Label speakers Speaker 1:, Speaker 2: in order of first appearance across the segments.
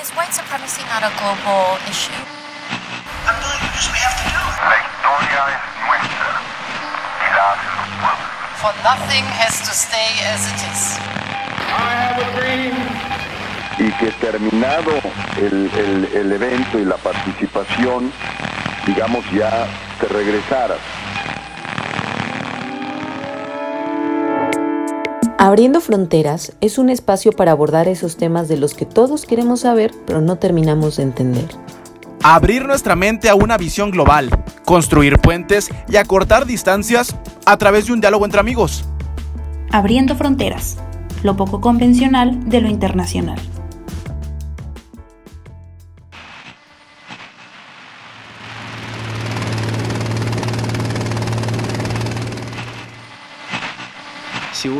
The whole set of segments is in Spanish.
Speaker 1: Is white supremacy not a global issue?
Speaker 2: Doing it because we have to do it.
Speaker 3: La historia es nuestra y la hacen los pueblos.
Speaker 4: For nothing has to stay as it is.
Speaker 5: y que terminado el, el- el evento y la participación, digamos ya te regresaras.
Speaker 6: Abriendo Fronteras es un espacio para abordar esos temas de los que todos queremos saber, pero no terminamos de entender.
Speaker 7: Abrir nuestra mente a una visión global, construir puentes y acortar distancias a través de un diálogo entre amigos.
Speaker 8: Abriendo fronteras, lo poco convencional de lo internacional.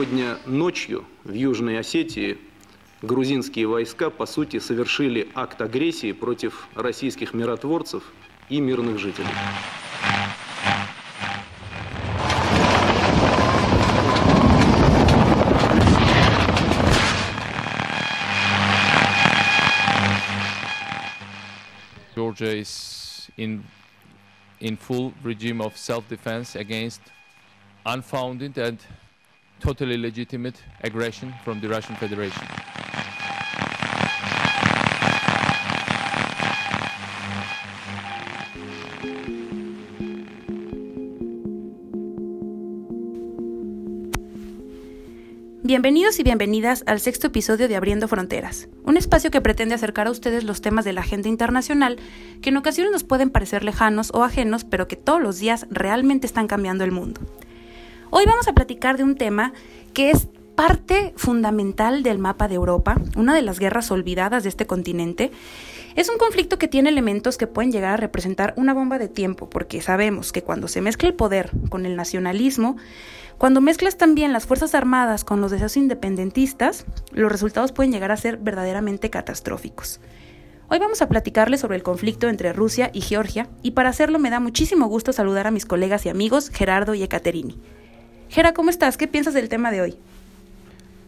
Speaker 9: Сегодня ночью в Южной Осетии грузинские войска, по сути, совершили акт агрессии против российских миротворцев и мирных жителей.
Speaker 10: Georgia is in in full regime of self-defense against unfounded and totally legitimate aggression from the Russian Federation.
Speaker 8: Bienvenidos y bienvenidas al sexto episodio de Abriendo Fronteras, un espacio que pretende acercar a ustedes los temas de la agenda internacional que en ocasiones nos pueden parecer lejanos o ajenos, pero que todos los días realmente están cambiando el mundo. Hoy vamos a platicar de un tema que es parte fundamental del mapa de Europa, una de las guerras olvidadas de este continente. Es un conflicto que tiene elementos que pueden llegar a representar una bomba de tiempo, porque sabemos que cuando se mezcla el poder con el nacionalismo, cuando mezclas también las Fuerzas Armadas con los deseos independentistas, los resultados pueden llegar a ser verdaderamente catastróficos. Hoy vamos a platicarles sobre el conflicto entre Rusia y Georgia, y para hacerlo me da muchísimo gusto saludar a mis colegas y amigos Gerardo y Ekaterini. Gera, ¿cómo estás? ¿Qué piensas del tema de hoy?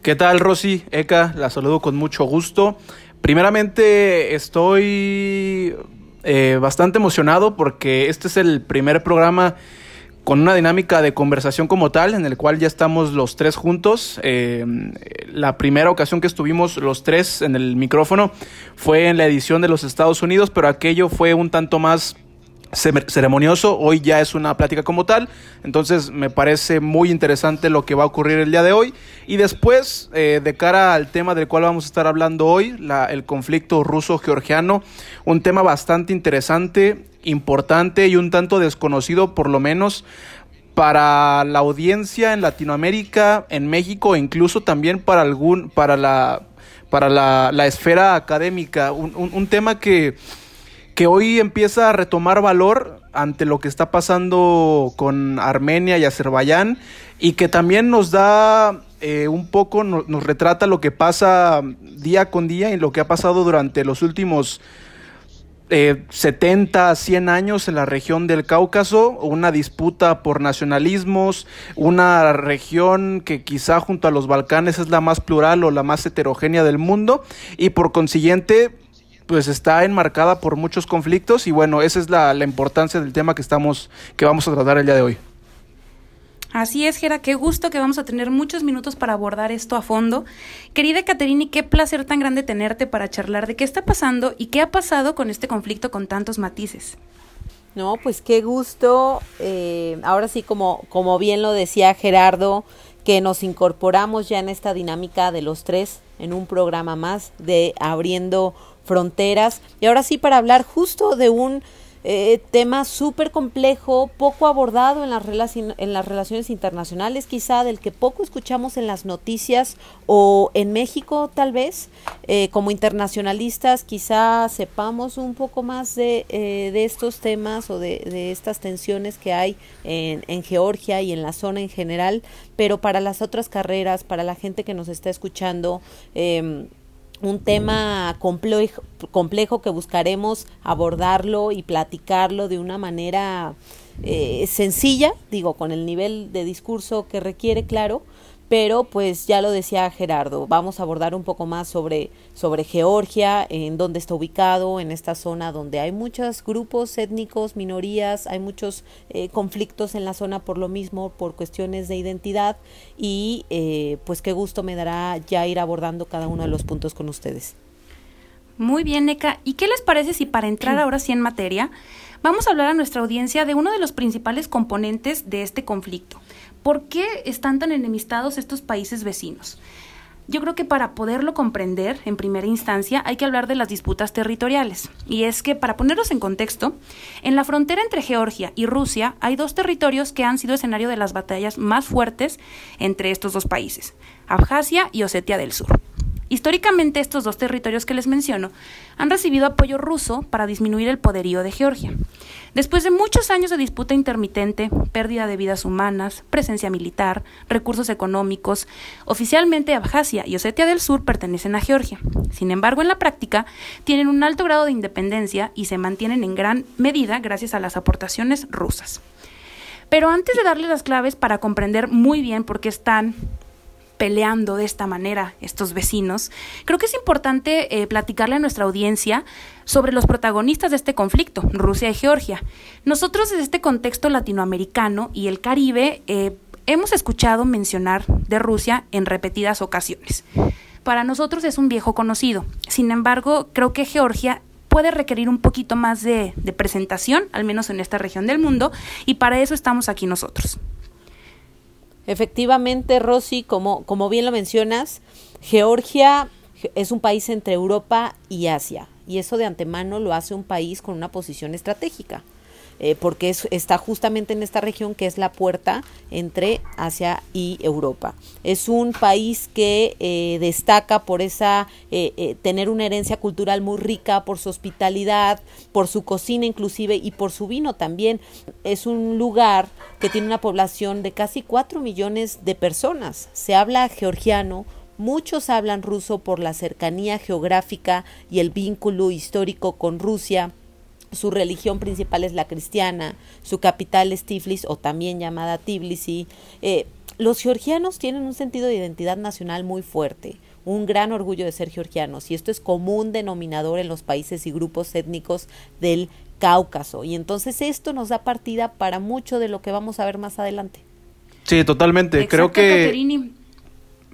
Speaker 7: ¿Qué tal, Rosy? Eka, la saludo con mucho gusto. Primeramente, estoy eh, bastante emocionado porque este es el primer programa con una dinámica de conversación como tal, en el cual ya estamos los tres juntos. Eh, la primera ocasión que estuvimos los tres en el micrófono fue en la edición de los Estados Unidos, pero aquello fue un tanto más ceremonioso, hoy ya es una plática como tal, entonces me parece muy interesante lo que va a ocurrir el día de hoy. Y después eh, de cara al tema del cual vamos a estar hablando hoy, la- el conflicto ruso-georgiano, un tema bastante interesante, importante y un tanto desconocido por lo menos para la audiencia en Latinoamérica, en México e incluso también para algún para la para la, la esfera académica, un, un- un tema que que hoy empieza a retomar valor ante lo que está pasando con Armenia y Azerbaiyán y que también nos da eh, un poco, no- nos retrata lo que pasa día con día y lo que ha pasado durante los últimos eh, 70, 100 años en la región del Cáucaso, una disputa por nacionalismos, una región que quizá junto a los Balcanes es la más plural o la más heterogénea del mundo y por consiguiente pues está enmarcada por muchos conflictos y bueno, esa es la, la importancia del tema que estamos que vamos a tratar el día de hoy.
Speaker 8: Así es, Gera, qué gusto que vamos a tener muchos minutos para abordar esto a fondo. Querida Caterini, qué placer tan grande tenerte para charlar de qué está pasando y qué ha pasado con este conflicto con tantos matices.
Speaker 11: No, pues qué gusto. eh, ahora sí, como, como bien lo decía Gerardo, que nos incorporamos ya en esta dinámica de los tres en un programa más de Abriendo Fronteras. Y ahora sí, para hablar justo de un eh, tema súper complejo, poco abordado en las, en las relaciones internacionales, quizá del que poco escuchamos en las noticias o en México tal vez, eh, como internacionalistas quizá sepamos un poco más de, eh, de estos temas o de, de estas tensiones que hay en, en Georgia y en la zona en general, pero para las otras carreras, para la gente que nos está escuchando, eh, un tema complejo, complejo que buscaremos abordarlo y platicarlo de una manera eh, sencilla, digo, con el nivel de discurso que requiere, claro, pero pues ya lo decía Gerardo, vamos a abordar un poco más sobre, sobre Georgia, en dónde está ubicado, en esta zona donde hay muchos grupos étnicos, minorías, hay muchos eh, conflictos en la zona por lo mismo, por cuestiones de identidad y eh, pues qué gusto me dará ya ir abordando cada uno de los puntos con ustedes.
Speaker 8: Muy bien, Eka. ¿Y qué les parece si para entrar ahora sí en materia, vamos a hablar a nuestra audiencia de uno de los principales componentes de este conflicto? ¿Por qué están tan enemistados estos países vecinos? Yo creo que para poderlo comprender en primera instancia hay que hablar de las disputas territoriales. Y es que, para ponerlos en contexto, en la frontera entre Georgia y Rusia hay dos territorios que han sido escenario de las batallas más fuertes entre estos dos países, Abjasia y Osetia del Sur. Históricamente estos dos territorios que les menciono han recibido apoyo ruso para disminuir el poderío de Georgia. Después de muchos años de disputa intermitente, pérdida de vidas humanas, presencia militar, recursos económicos, oficialmente Abjasia y Osetia del Sur pertenecen a Georgia. Sin embargo, en la práctica tienen un alto grado de independencia y se mantienen en gran medida gracias a las aportaciones rusas. Pero antes de darles las claves para comprender muy bien por qué están peleando de esta manera estos vecinos, creo que es importante eh, platicarle a nuestra audiencia sobre los protagonistas de este conflicto, Rusia y Georgia. Nosotros desde este contexto latinoamericano y el Caribe eh, hemos escuchado mencionar de Rusia en repetidas ocasiones. Para nosotros es un viejo conocido. Sin embargo, creo que Georgia puede requerir un poquito más de, de presentación, al menos en esta región del mundo, y para eso estamos aquí nosotros.
Speaker 11: Efectivamente, Rosy, como, como bien lo mencionas, Georgia es un país entre Europa y Asia, y eso de antemano lo hace un país con una posición estratégica. Eh, porque está justamente en esta región que es la puerta entre Asia y Europa. Es un país que eh, destaca por esa eh, tener una herencia cultural muy rica, por su hospitalidad, por su cocina inclusive y por su vino también. Es un lugar que tiene una población de casi 4 millones de personas. Se habla georgiano, muchos hablan ruso por la cercanía geográfica y el vínculo histórico con Rusia su religión principal es la cristiana, su capital es Tiflis o también llamada Tbilisi. Eh, los georgianos tienen un sentido de identidad nacional muy fuerte, un gran orgullo de ser georgianos y esto es común denominador en los países y grupos étnicos del Cáucaso y entonces esto nos da partida para mucho de lo que vamos a ver más adelante.
Speaker 7: Sí, totalmente. Creo que...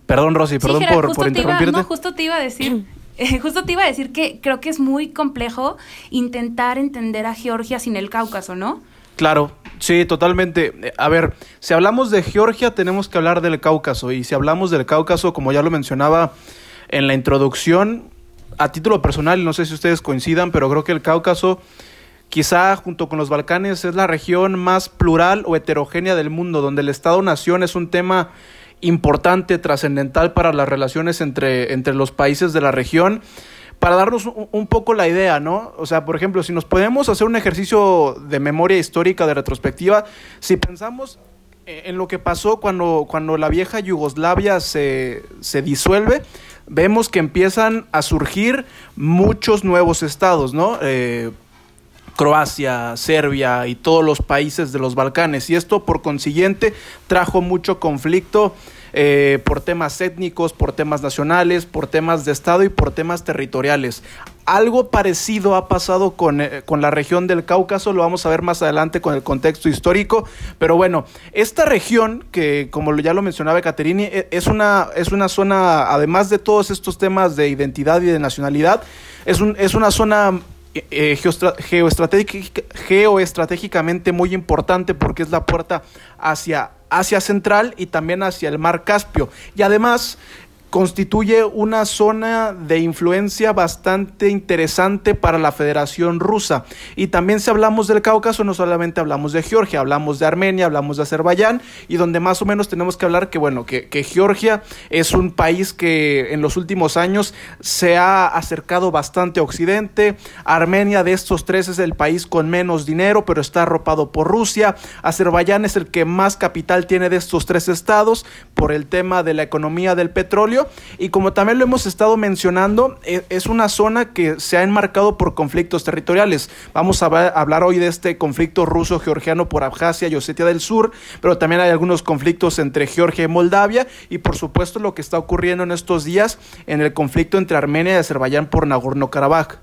Speaker 7: Perdón, Rosy, perdón por, por interrumpirte.
Speaker 8: no, justo te iba a decir justo te iba a decir que creo que es muy complejo intentar entender a Georgia sin el Cáucaso, ¿no?
Speaker 7: Claro, sí, totalmente. A ver, si hablamos de Georgia tenemos que hablar del Cáucaso y si hablamos del Cáucaso, como ya lo mencionaba en la introducción, a título personal, no sé si ustedes coincidan, pero creo que el Cáucaso quizá junto con los Balcanes es la región más plural o heterogénea del mundo, donde el Estado-Nación es un tema importante, trascendental para las relaciones entre, entre los países de la región. Para darnos un, poco la idea, ¿no? O sea, por ejemplo, si nos podemos hacer un ejercicio de memoria histórica, de retrospectiva, si pensamos en lo que pasó cuando, cuando la vieja Yugoslavia se, se disuelve, vemos que empiezan a surgir muchos nuevos estados, ¿no? Eh, Croacia, Serbia y todos los países de los Balcanes. Y esto por consiguiente trajo mucho conflicto eh, por temas étnicos, por temas nacionales, por temas de Estado y por temas territoriales. Algo parecido ha pasado con, eh, con, la región del Cáucaso, lo vamos a ver más adelante con el contexto histórico, pero bueno, esta región, que como ya lo mencionaba Caterini, e, es una, es una zona, además de todos estos temas de identidad y de nacionalidad, es, un, es una zona eh, geoestratégicamente muy importante porque es la puerta hacia Asia Central y también hacia el Mar Caspio. Y además constituye una zona de influencia bastante interesante para la Federación Rusa. Y también si hablamos del Cáucaso, no solamente hablamos de Georgia, hablamos de Armenia, hablamos de Azerbaiyán, y donde más o menos tenemos que hablar que, bueno, que, que Georgia es un país que en los últimos años se ha acercado bastante a Occidente. Armenia de estos tres es el país con menos dinero, pero está arropado por Rusia. Azerbaiyán es el que más capital tiene de estos tres estados por el tema de la economía del petróleo y como también lo hemos estado mencionando, e, es una zona que se ha enmarcado por conflictos territoriales. Vamos a hablar hoy de este conflicto ruso-georgiano por Abjasia y Osetia del Sur, pero también hay algunos conflictos entre Georgia y Moldavia y por supuesto lo que está ocurriendo en estos días en el conflicto entre Armenia y Azerbaiyán por Nagorno-Karabaj.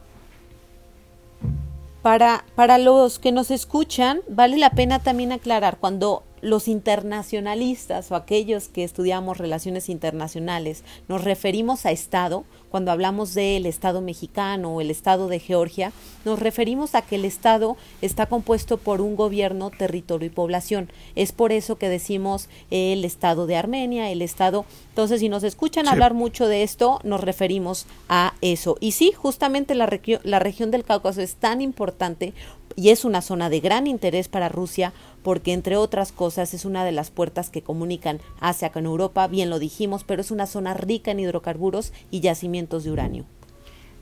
Speaker 11: Para, para los que nos escuchan, vale la pena también aclarar, cuando los internacionalistas o aquellos que estudiamos relaciones internacionales nos referimos a Estado, cuando hablamos del Estado mexicano o el Estado de Georgia, nos referimos a que el Estado está compuesto por un gobierno, territorio y población. Es por eso que decimos el Estado de Armenia, el Estado... Entonces, si nos escuchan hablar mucho de esto, nos referimos a eso. Y sí, justamente la, la región del Cáucaso es tan importante y es una zona de gran interés para Rusia porque entre otras cosas es una de las puertas que comunican Asia con Europa, bien lo dijimos, pero es una zona rica en hidrocarburos y yacimientos de uranio.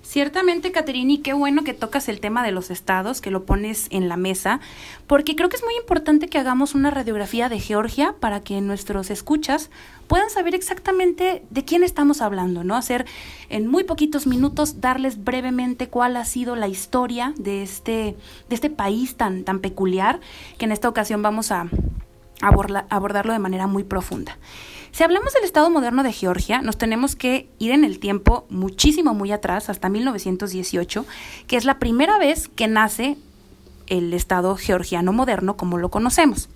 Speaker 8: Ciertamente, Caterini, qué bueno que tocas el tema de los estados, que lo pones en la mesa, porque creo que es muy importante que hagamos una radiografía de Georgia para que nuestros escuchas puedan saber exactamente de quién estamos hablando, ¿no? Hacer en muy poquitos minutos, darles brevemente cuál ha sido la historia de este, de este país tan, tan peculiar, que en esta ocasión vamos a abordarlo de manera muy profunda. Si hablamos del Estado moderno de Georgia, nos tenemos que ir en el tiempo muchísimo, muy atrás, hasta 1918, que es la primera vez que nace el Estado georgiano moderno como lo conocemos.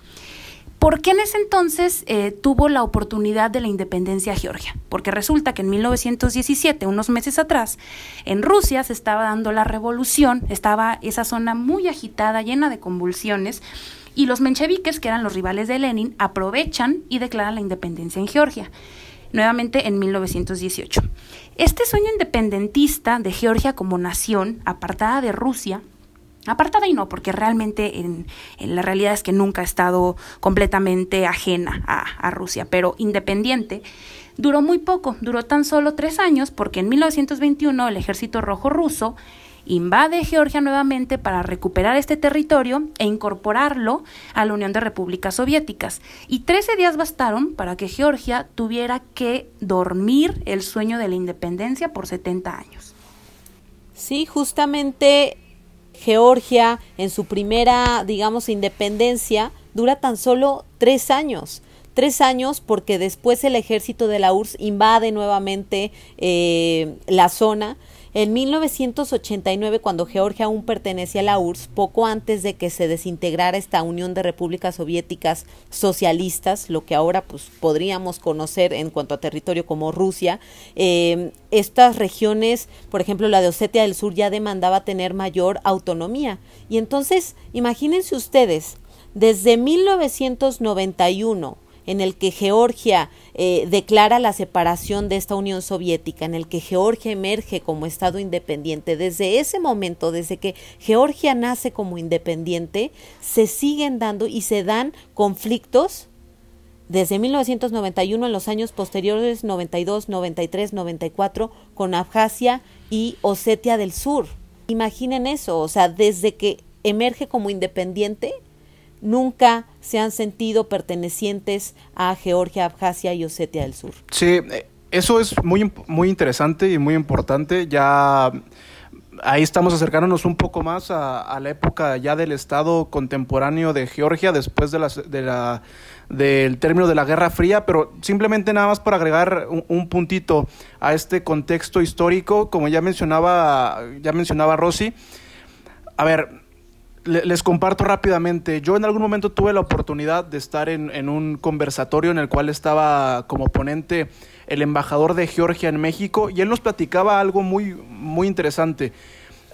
Speaker 8: ¿Por qué en ese entonces eh, tuvo la oportunidad de la independencia Georgia? Porque resulta que en 1917, unos meses atrás, en Rusia se estaba dando la revolución, estaba esa zona muy agitada, llena de convulsiones, y los mencheviques, que eran los rivales de Lenin, aprovechan y declaran la independencia en Georgia, nuevamente en 1918. Este sueño independentista de Georgia como nación, apartada de Rusia, Apartada y no, porque realmente en, la realidad es que nunca ha estado completamente ajena a, a, Rusia, pero independiente, duró muy poco, duró tan solo tres años, porque en 1921 el ejército rojo ruso invade Georgia nuevamente para recuperar este territorio e incorporarlo a la Unión de Repúblicas Soviéticas. Y 13 días bastaron para que Georgia tuviera que dormir el sueño de la independencia por 70 años.
Speaker 11: Sí, justamente Georgia en su primera, digamos, independencia dura tan solo tres años. Tres años porque después el ejército de la URSS invade nuevamente eh, la zona en 1989, cuando Georgia aún pertenecía a la URSS, poco antes de que se desintegrara esta Unión de Repúblicas Soviéticas Socialistas, lo que ahora pues, podríamos conocer en cuanto a territorio como Rusia, eh, estas regiones, por ejemplo la de Osetia del Sur, ya demandaba tener mayor autonomía. Y entonces, imagínense ustedes, desde 1991 en el que Georgia eh, declara la separación de esta Unión Soviética, en el que Georgia emerge como Estado independiente, desde ese momento, desde que Georgia nace como independiente, se siguen dando y se dan conflictos desde 1991 en los años posteriores 92, 93, 94 con Abjasia y Osetia del Sur. Imaginen eso, o sea, desde que emerge como independiente nunca se han sentido pertenecientes a Georgia, Abjasia y Osetia del Sur.
Speaker 7: Sí, eh, eso es muy, muy interesante y muy importante. Ya ahí estamos acercándonos un poco más a, la época ya del Estado contemporáneo de Georgia después de la, de la, del término de la Guerra Fría, pero simplemente nada más para agregar un, un, puntito a este contexto histórico, como ya mencionaba, ya mencionaba Rosy. A ver, les comparto rápidamente. Yo en algún momento tuve la oportunidad de estar en, un conversatorio en el cual estaba como ponente el embajador de Georgia en México y él nos platicaba algo muy, muy interesante.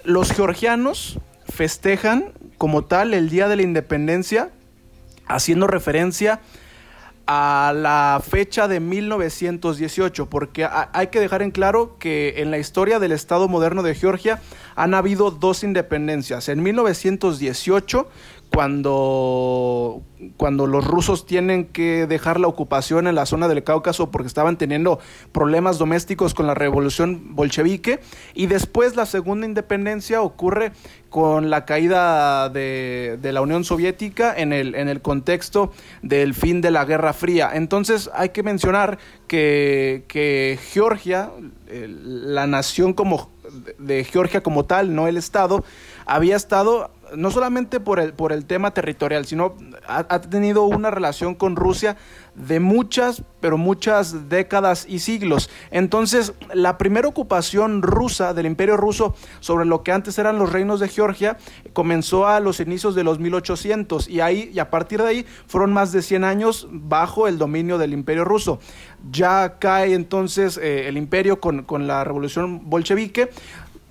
Speaker 7: Los georgianos festejan como tal el Día de la Independencia haciendo referencia a la fecha de 1918, porque hay que dejar en claro que en la historia del Estado moderno de Georgia han habido dos independencias. En 1918 cuando, cuando los rusos tienen que dejar la ocupación en la zona del Cáucaso porque estaban teniendo problemas domésticos con la revolución bolchevique. Y después la segunda independencia ocurre con la caída de, de, la Unión Soviética en el, en el contexto del fin de la Guerra Fría. Entonces hay que mencionar que, que Georgia, la nación como de Georgia como tal, no el Estado, había estado no solamente por el, por el tema territorial, sino ha, tenido una relación con Rusia de muchas, pero muchas décadas y siglos. Entonces, la primera ocupación rusa del imperio ruso sobre lo que antes eran los reinos de Georgia comenzó a los inicios de los 1800 y, ahí, y a partir de ahí fueron más de 100 años bajo el dominio del imperio ruso. Ya cae entonces eh, el imperio con, con la revolución bolchevique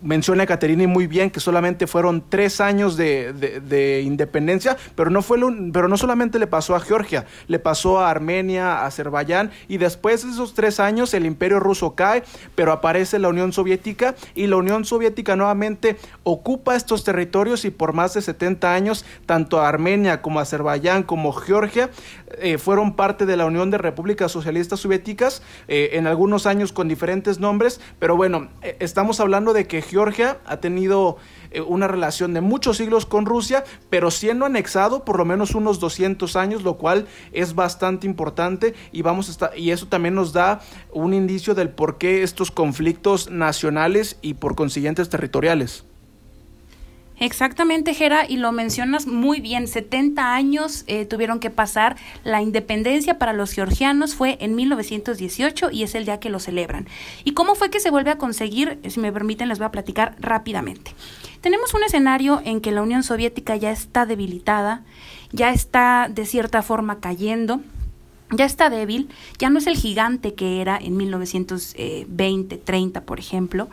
Speaker 7: menciona Caterini muy bien que solamente fueron tres años de, de, de independencia, pero no, fue pero no solamente le pasó a Georgia, le pasó a Armenia, a Azerbaiyán, y después de esos tres años el imperio ruso cae, pero aparece la Unión Soviética, y la Unión Soviética nuevamente ocupa estos territorios y por más de 70 años, tanto Armenia como Azerbaiyán como Georgia eh, fueron parte de la Unión de Repúblicas Socialistas Soviéticas, eh, en algunos años con diferentes nombres, pero bueno, eh, estamos hablando de que Georgia ha tenido una relación de muchos siglos con Rusia, pero siendo anexado por lo menos unos 200 años, lo cual es bastante importante y vamos a estar, y eso también nos da un indicio del por qué estos conflictos nacionales y por consiguientes territoriales.
Speaker 8: Exactamente, Jera, y lo mencionas muy bien. 70 años eh, tuvieron que pasar. La independencia para los georgianos fue en 1918 y es el día que lo celebran. ¿Y cómo fue que se vuelve a conseguir? Si me permiten, les voy a platicar rápidamente. Tenemos un escenario en que la Unión Soviética ya está debilitada, ya está de cierta forma cayendo ya está débil, ya no es el gigante que era en 1920, 30, por ejemplo,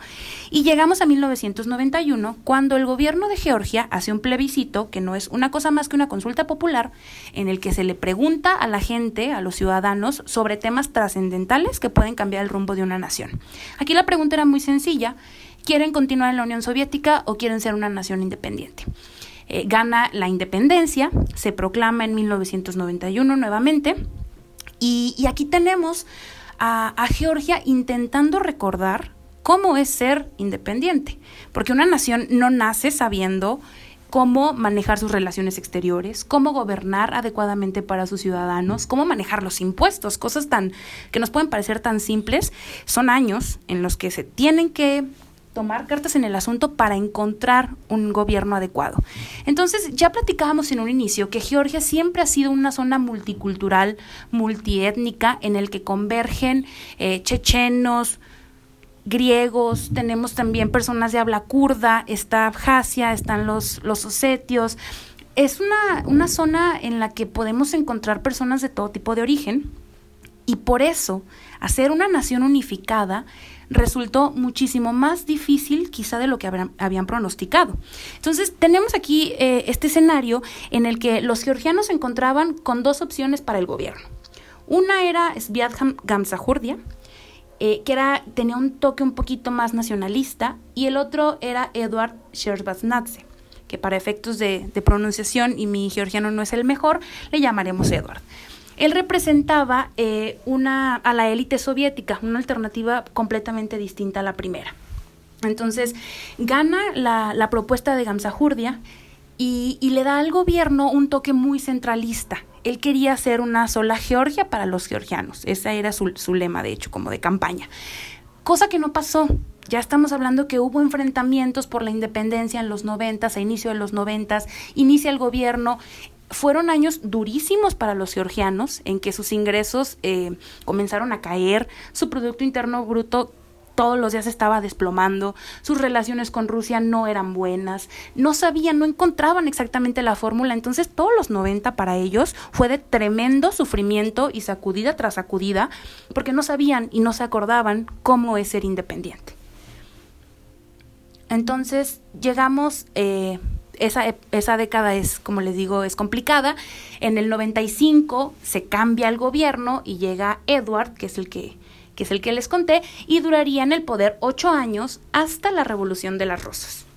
Speaker 8: y llegamos a 1991 cuando el gobierno de Georgia hace un plebiscito que no es una cosa más que una consulta popular en el que se le pregunta a la gente, a los ciudadanos, sobre temas trascendentales que pueden cambiar el rumbo de una nación. Aquí la pregunta era muy sencilla, ¿quieren continuar en la Unión Soviética o quieren ser una nación independiente? Eh, gana la independencia, se proclama en 1991 nuevamente, y, aquí tenemos a, a, Georgia intentando recordar cómo es ser independiente, porque una nación no nace sabiendo cómo manejar sus relaciones exteriores, cómo gobernar adecuadamente para sus ciudadanos, cómo manejar los impuestos, cosas tan que nos pueden parecer tan simples, son años en los que se tienen que tomar cartas en el asunto para encontrar un gobierno adecuado. Entonces, ya platicábamos en un inicio que Georgia siempre ha sido una zona multicultural, multiétnica, en el que convergen eh, chechenos, griegos, tenemos también personas de habla kurda, está Abjasia, están los, los osetios. Es una, una zona en la que podemos encontrar personas de todo tipo de origen y por eso hacer una nación unificada resultó muchísimo más difícil quizá de lo que habían, habían pronosticado. Entonces tenemos aquí eh, este escenario en el que los georgianos se encontraban con dos opciones para el gobierno. Una era Sviatham Gamsajurdia, eh, que era, tenía un toque un poquito más nacionalista, y el otro era Eduard Shevardnadze, que para efectos de, de pronunciación, y mi georgiano no es el mejor, le llamaremos Eduard. Él representaba eh, una, a la élite soviética, una alternativa completamente distinta a la primera. Entonces, gana la, propuesta de Gamsajurdia y, y, le da al gobierno un toque muy centralista. Él quería hacer una sola Georgia para los georgianos. Ese era su, su lema, de hecho, como de campaña. Cosa que no pasó. Ya estamos hablando que hubo enfrentamientos por la independencia en los noventas, a inicio de los noventas, inicia el gobierno, fueron años durísimos para los georgianos en que sus ingresos eh, comenzaron a caer, su Producto Interno Bruto todos los días estaba desplomando, sus relaciones con Rusia no eran buenas, no sabían, no encontraban exactamente la fórmula, entonces todos los 90 para ellos fue de tremendo sufrimiento y sacudida tras sacudida, porque no sabían y no se acordaban cómo es ser independiente. Entonces llegamos eh, esa, esa década es, como les digo, es complicada. En el 95 se cambia el gobierno y llega Edward, que es el que, que es el que les conté, y duraría en el poder ocho años hasta la Revolución de las Rosas.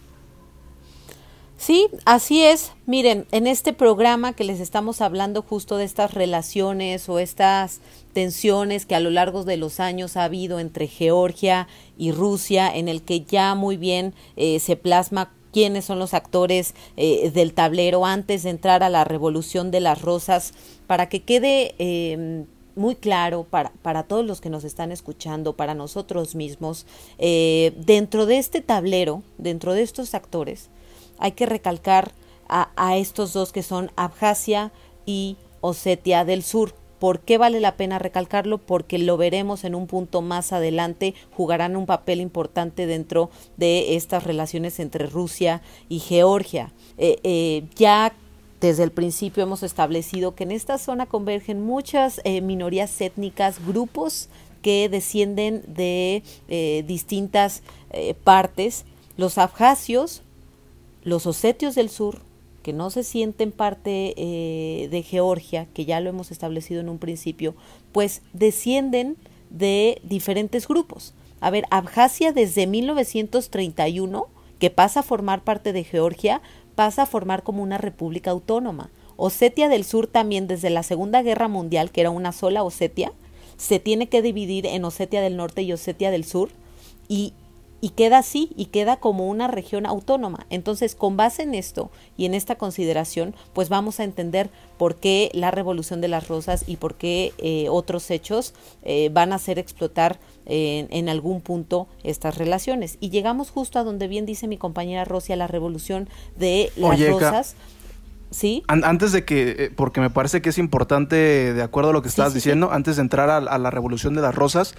Speaker 11: Sí, así es. Miren, en este programa que les estamos hablando justo de estas relaciones o estas tensiones que a lo largo de los años ha habido entre Georgia y Rusia, en el que ya muy bien eh, se plasma quiénes son los actores eh, del tablero antes de entrar a la revolución de las rosas, para que quede em, muy claro para, para, todos los que nos están escuchando, para nosotros mismos, eh, dentro de este tablero, dentro de estos actores, hay que recalcar a, estos dos que son Abjasia y Osetia del Sur. ¿Por qué vale la pena recalcarlo? Porque lo veremos en un punto más adelante, jugarán un papel importante dentro de estas relaciones entre Rusia y Georgia. Eh, eh, ya desde el principio hemos establecido que en esta zona convergen muchas eh, minorías étnicas, grupos que descienden de distintas partes. Los abjasios los osetios del sur, que no se sienten parte eh, de Georgia, que ya lo hemos establecido en un principio, pues descienden de diferentes grupos. A ver, Abjasia desde 1931, que pasa a formar parte de Georgia, pasa a formar como una república autónoma. Osetia del Sur también desde la Segunda Guerra Mundial, que era una sola Osetia, se tiene que dividir en Osetia del Norte y Osetia del Sur, y y queda así y queda como una región autónoma. Entonces, con base en esto y en esta consideración, pues vamos a entender por qué la revolución de las rosas y por qué eh, otros hechos eh, van a hacer explotar en algún punto estas relaciones. Y llegamos justo a donde bien dice mi compañera Rosy, a la revolución de las rosas. ¿Sí?
Speaker 7: antes de que, eh, porque me parece que es importante, de acuerdo a lo que estabas diciendo, antes de entrar a, la revolución de las rosas,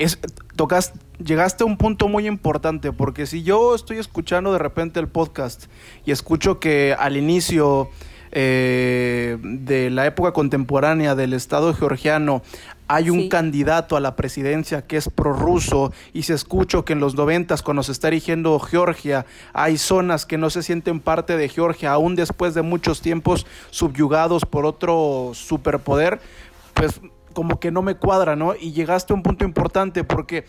Speaker 7: es, tocas, llegaste a un punto muy importante, porque si yo estoy escuchando de repente el podcast y escucho que al inicio eh, de la época contemporánea del Estado georgiano hay un candidato a la presidencia que es prorruso y se escucho que en los noventas cuando se está erigiendo Georgia hay zonas que no se sienten parte de Georgia aún después de muchos tiempos subyugados por otro superpoder, pues como que no me cuadra, ¿no? Y llegaste a un punto importante porque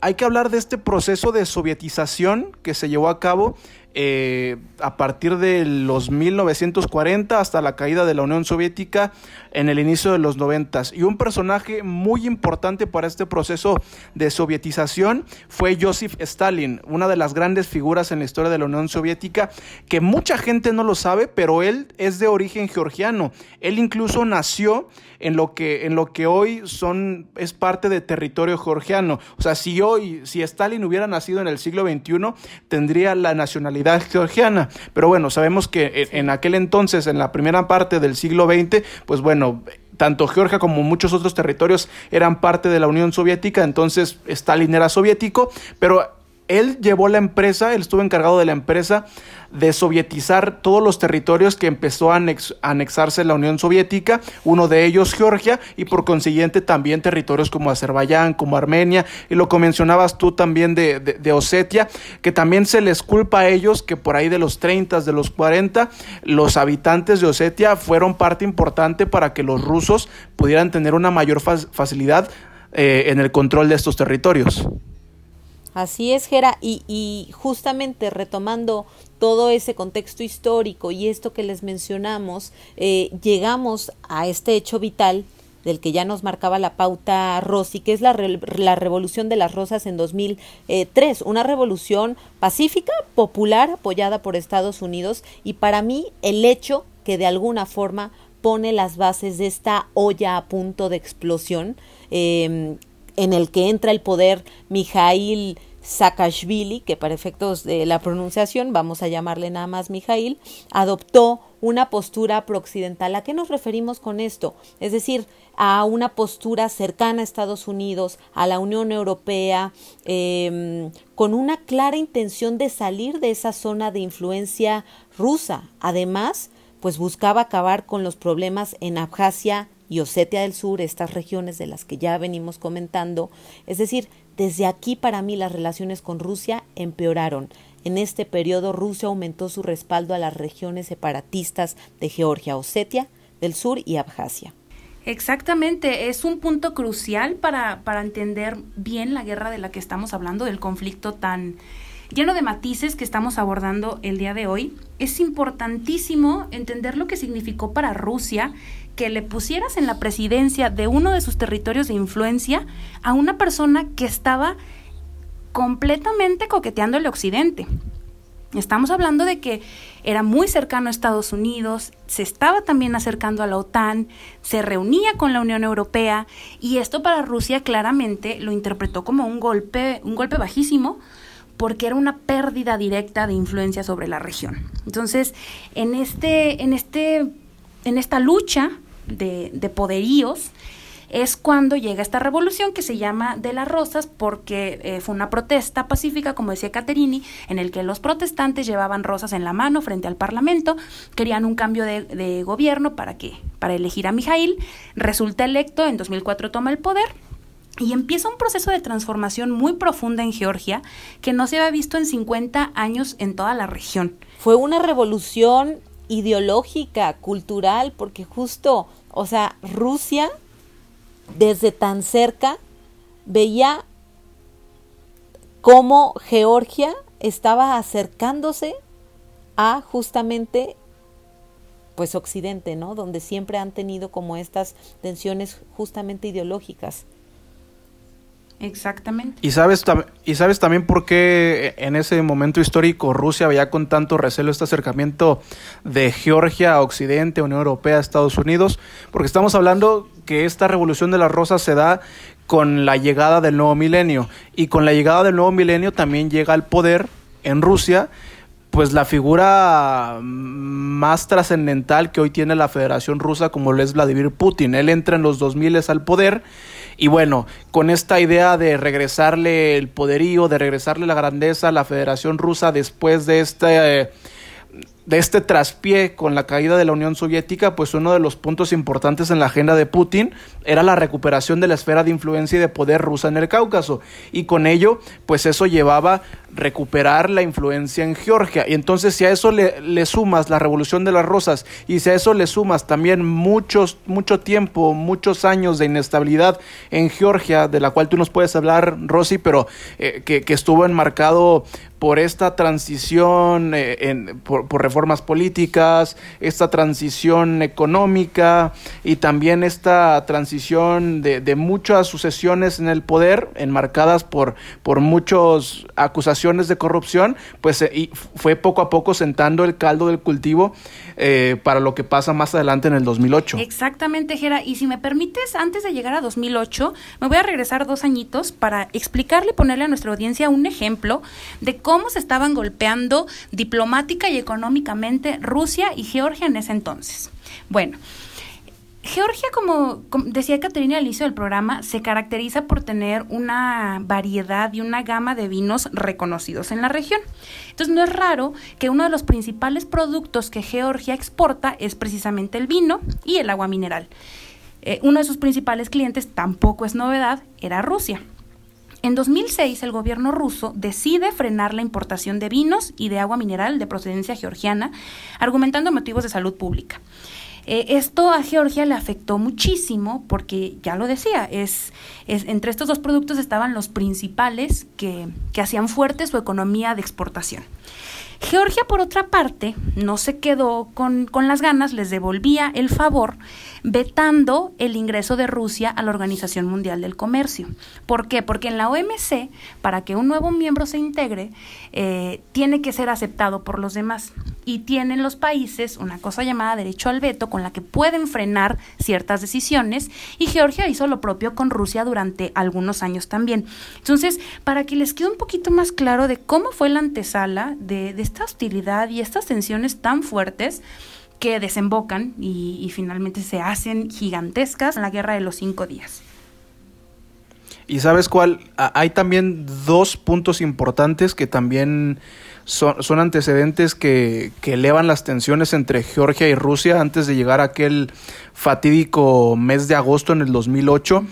Speaker 7: hay que hablar de este proceso de sovietización que se llevó a cabo eh, a partir de los 1940 hasta la caída de la Unión Soviética en el inicio de los 90. Y un personaje muy importante para este proceso de sovietización fue Joseph Stalin, una de las grandes figuras en la historia de la Unión Soviética, que mucha gente no lo sabe, pero él es de origen georgiano. Él incluso nació en lo que, en lo que hoy son, es parte de territorio georgiano. O sea, si hoy, si Stalin hubiera nacido en el siglo XXI, tendría la nacionalidad georgiana. Pero bueno, sabemos que en aquel entonces, en la primera parte del siglo XX, pues bueno, tanto Georgia como muchos otros territorios eran parte de la Unión Soviética, entonces Stalin era soviético, pero él llevó la empresa, él estuvo encargado de la empresa de sovietizar todos los territorios que empezó a, anexarse la Unión Soviética, uno de ellos Georgia y por consiguiente también territorios como Azerbaiyán, como Armenia y lo que mencionabas tú también de, de, Osetia, que también se les culpa a ellos que por ahí de los 30, de los 40, los habitantes de Osetia fueron parte importante para que los rusos pudieran tener una mayor facilidad eh, en el control de estos territorios.
Speaker 11: Así es, Gera, y, y, justamente retomando todo ese contexto histórico y esto que les mencionamos, eh, llegamos a este hecho vital del que ya nos marcaba la pauta Rossi, que es la, la revolución de las rosas en 2003, una revolución pacífica, popular, apoyada por Estados Unidos, y para mí el hecho que de alguna forma pone las bases de esta olla a punto de explosión, eh, en el que entra el poder Mijail Saakashvili, que para efectos de la pronunciación vamos a llamarle nada más Mijail, adoptó una postura prooccidental. ¿A qué nos referimos con esto? Es decir, a una postura cercana a Estados Unidos, a la Unión Europea, em, con una clara intención de salir de esa zona de influencia rusa. Además, pues buscaba acabar con los problemas en Abjasia y Osetia del Sur, estas regiones de las que ya venimos comentando. Es decir, desde aquí para mí las relaciones con Rusia empeoraron. En este periodo Rusia aumentó su respaldo a las regiones separatistas de Georgia, Osetia del Sur y Abjasia.
Speaker 8: Exactamente, es un punto crucial para, para entender bien la guerra de la que estamos hablando, del conflicto tan lleno de matices que estamos abordando el día de hoy. Es importantísimo entender lo que significó para Rusia que le pusieras en la presidencia de uno de sus territorios de influencia a una persona que estaba completamente coqueteando el occidente. Estamos hablando de que era muy cercano a Estados Unidos, se estaba también acercando a la OTAN, se reunía con la Unión Europea y esto para Rusia claramente lo interpretó como un golpe, un golpe bajísimo porque era una pérdida directa de influencia sobre la región. Entonces, en este, en este, en esta lucha de, de poderíos, es cuando llega esta revolución que se llama de las rosas porque eh, fue una protesta pacífica, como decía Caterini, en el que los protestantes llevaban rosas en la mano frente al Parlamento, querían un cambio de, gobierno para que para elegir a Mijail, resulta electo, en 2004 toma el poder y empieza un proceso de transformación muy profunda en Georgia que no se había visto en 50 años en toda la región.
Speaker 11: Fue una revolución ideológica, cultural, porque justo, o sea, Rusia desde tan cerca veía cómo Georgia estaba acercándose a justamente pues occidente, ¿no? Donde siempre han tenido como estas tensiones justamente ideológicas.
Speaker 8: Exactamente.
Speaker 7: ¿Y sabes, ¿Y sabes también por qué en ese momento histórico Rusia veía con tanto recelo este acercamiento de Georgia a Occidente, Unión Europea, Estados Unidos? Porque estamos hablando que esta revolución de las rosas se da con la llegada del nuevo milenio. Y con la llegada del nuevo milenio también llega al poder en Rusia pues la figura más trascendental que hoy tiene la Federación Rusa como lo es Vladimir Putin. Él entra en los 2000 al poder y bueno, con esta idea de regresarle el poderío, de regresarle la grandeza a la Federación Rusa después de este... de este traspié con la caída de la Unión Soviética, pues uno de los puntos importantes en la agenda de Putin era la recuperación de la esfera de influencia y de poder rusa en el Cáucaso. Y con ello, pues eso llevaba recuperar la influencia en Georgia. Y entonces si a eso le, le, sumas la revolución de las rosas y si a eso le sumas también muchos, mucho tiempo, muchos años de inestabilidad en Georgia, de la cual tú nos puedes hablar, Rosy, pero eh, que, que, estuvo enmarcado por esta transición, eh, en, por, reformas políticas, esta transición económica y también esta transición de, de muchas sucesiones en el poder, enmarcadas por, por muchas acusaciones de corrupción, pues y fue poco a poco sentando el caldo del cultivo eh, para lo que pasa más adelante en el 2008.
Speaker 8: Exactamente, Jera. Y si me permites, antes de llegar a 2008, me voy a regresar dos añitos para explicarle y ponerle a nuestra audiencia un ejemplo de cómo se estaban golpeando diplomática y económicamente Rusia y Georgia en ese entonces. Bueno, Georgia, como, decía Caterina al inicio del programa, se caracteriza por tener una variedad y una gama de vinos reconocidos en la región. Entonces no es raro que uno de los principales productos que Georgia exporta es precisamente el vino y el agua mineral. Eh, uno de sus principales clientes, tampoco es novedad, era Rusia. En 2006 el gobierno ruso decide frenar la importación de vinos y de agua mineral de procedencia georgiana, argumentando motivos de salud pública. Eh, esto a Georgia le afectó muchísimo porque, ya lo decía, es, es, entre estos dos productos estaban los principales que, que hacían fuerte su economía de exportación. Georgia, por otra parte, no se quedó con, con, las ganas, les devolvía el favor vetando el ingreso de Rusia a la Organización Mundial del Comercio. ¿Por qué? Porque en la OMC, para que un nuevo miembro se integre, eh, tiene que ser aceptado por los demás. Y tienen los países una cosa llamada derecho al veto con la que pueden frenar ciertas decisiones y Georgia hizo lo propio con Rusia durante algunos años también. Entonces, para que les quede un poquito más claro de cómo fue la antesala de, de esta hostilidad y estas tensiones tan fuertes, que desembocan y, finalmente se hacen gigantescas en la guerra de los cinco días.
Speaker 7: Y sabes cuál, hay también dos puntos importantes que también son, antecedentes que, elevan las tensiones entre Georgia y Rusia antes de llegar a aquel fatídico mes de agosto en el 2008.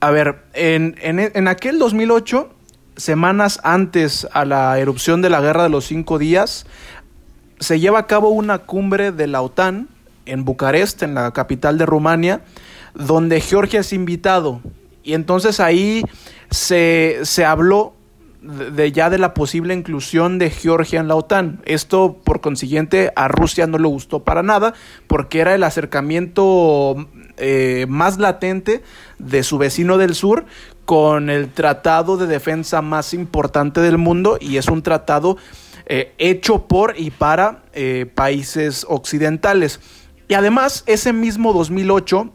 Speaker 7: A ver, en, en, en aquel 2008 semanas antes a la erupción de la Guerra de los Cinco Días, se lleva a cabo una cumbre de la OTAN en Bucarest, en la capital de Rumania, donde Georgia es invitado. Y entonces ahí se, se habló de, ya de la posible inclusión de Georgia en la OTAN. Esto, por consiguiente, a Rusia no le gustó para nada, porque era el acercamiento eh, más latente de su vecino del sur con el tratado de defensa más importante del mundo y es un tratado eh, hecho por y para eh, países occidentales. Y además, ese mismo 2008,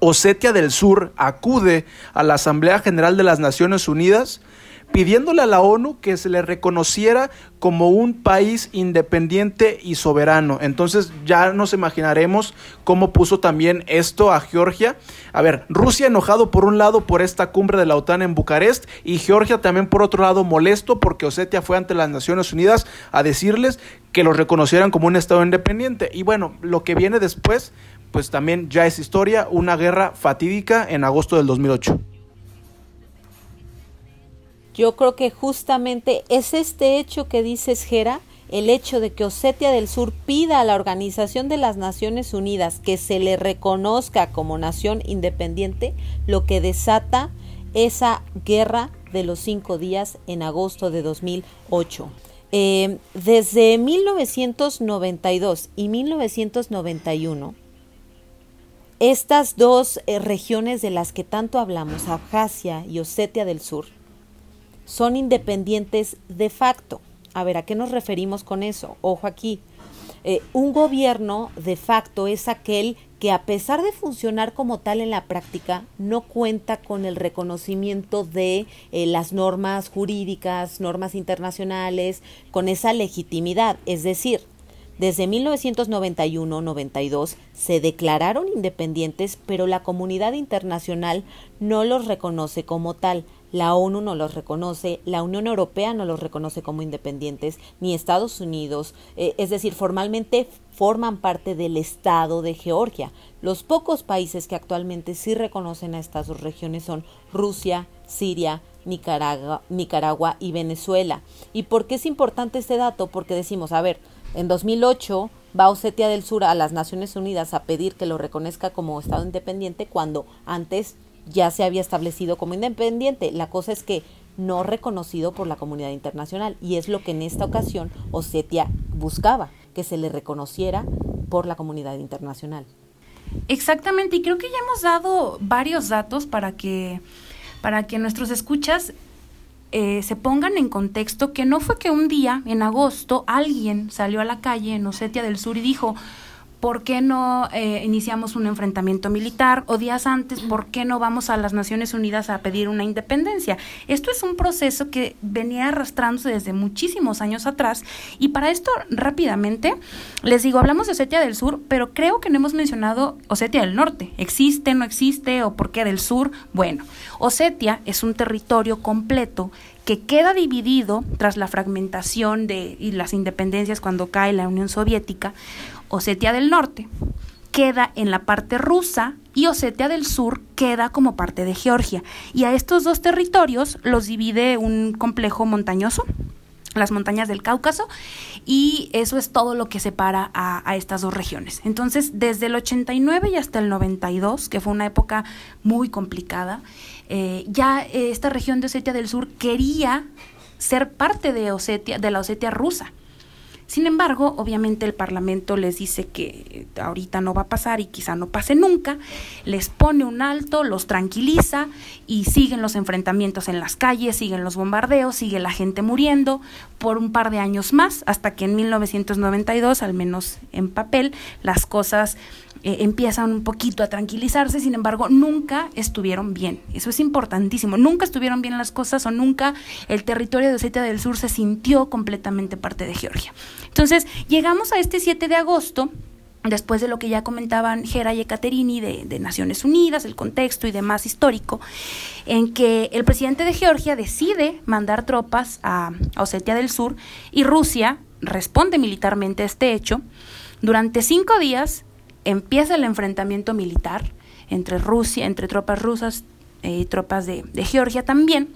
Speaker 7: Osetia del Sur acude a la Asamblea General de las Naciones Unidas pidiéndole a la ONU que se le reconociera como un país independiente y soberano. Entonces ya nos imaginaremos cómo puso también esto a Georgia. A ver, Rusia enojado por un lado por esta cumbre de la OTAN en Bucarest y Georgia también por otro lado molesto porque Osetia fue ante las Naciones Unidas a decirles que lo reconocieran como un Estado independiente. Y bueno, lo que viene después, pues también ya es historia, una guerra fatídica en agosto del 2008.
Speaker 11: Yo creo que justamente es este hecho que dices, Jera, el hecho de que Osetia del Sur pida a la Organización de las Naciones Unidas que se le reconozca como nación independiente, lo que desata esa guerra de los cinco días en agosto de 2008. Eh, desde 1992 y 1991, estas dos eh, regiones de las que tanto hablamos, Abjasia y Osetia del Sur, son independientes de facto. A ver, ¿a qué nos referimos con eso? Ojo aquí. Eh, un gobierno de facto es aquel que a pesar de funcionar como tal en la práctica, no cuenta con el reconocimiento de eh, las normas jurídicas, normas internacionales, con esa legitimidad. Es decir, desde 1991-92 se declararon independientes, pero la comunidad internacional no los reconoce como tal la ONU no los reconoce, la Unión Europea no los reconoce como independientes, ni Estados Unidos, eh, es decir, formalmente forman parte del Estado de Georgia. Los pocos países que actualmente sí reconocen a estas dos regiones son Rusia, Siria, Nicaragua, Nicaragua y Venezuela. ¿Y por qué es importante este dato? Porque decimos, a ver, en 2008 va Osetia del Sur a las Naciones Unidas a pedir que lo reconozca como Estado independiente cuando antes ya se había establecido como independiente. La cosa es que no reconocido por la comunidad internacional y es lo que en esta ocasión Osetia buscaba, que se le reconociera por la comunidad internacional.
Speaker 8: Exactamente, y creo que ya hemos dado varios datos para que, para que nuestros escuchas eh, se pongan en contexto que no fue que un día, en agosto, alguien salió a la calle en Osetia del Sur y dijo, ¿por qué no eh, iniciamos un enfrentamiento militar? O días antes, ¿por qué no vamos a las Naciones Unidas a pedir una independencia? Esto es un proceso que venía arrastrándose desde muchísimos años atrás y para esto rápidamente les digo, hablamos de Osetia del Sur, pero creo que no hemos mencionado Osetia del Norte. ¿Existe, no existe o por qué del Sur? Bueno, Osetia es un territorio completo que queda dividido tras la fragmentación de y las independencias cuando cae la Unión Soviética Osetia del Norte queda en la parte rusa y Osetia del Sur queda como parte de Georgia. Y a estos dos territorios los divide un complejo montañoso, las montañas del Cáucaso, y eso es todo lo que separa a, estas dos regiones. Entonces, desde el 89 y hasta el 92, que fue una época muy complicada, eh, ya esta región de Osetia del Sur quería ser parte de Osetia, de la Osetia rusa. Sin embargo, obviamente el Parlamento les dice que ahorita no va a pasar y quizá no pase nunca, les pone un alto, los tranquiliza y siguen los enfrentamientos en las calles, siguen los bombardeos, sigue la gente muriendo por un par de años más, hasta que en 1992, al menos en papel, las cosas eh, empiezan un poquito a tranquilizarse, sin embargo, nunca estuvieron bien. Eso es importantísimo. Nunca estuvieron bien las cosas o nunca el territorio de Osetia del Sur se sintió completamente parte de Georgia. Entonces, llegamos a este 7 de agosto después de lo que ya comentaban Gera y Ekaterini de, Naciones Unidas, el contexto y demás histórico, en que el presidente de Georgia decide mandar tropas a, a Osetia del Sur y Rusia responde militarmente a este hecho. Durante cinco días empieza el enfrentamiento militar entre Rusia, entre tropas rusas y tropas de, Georgia también.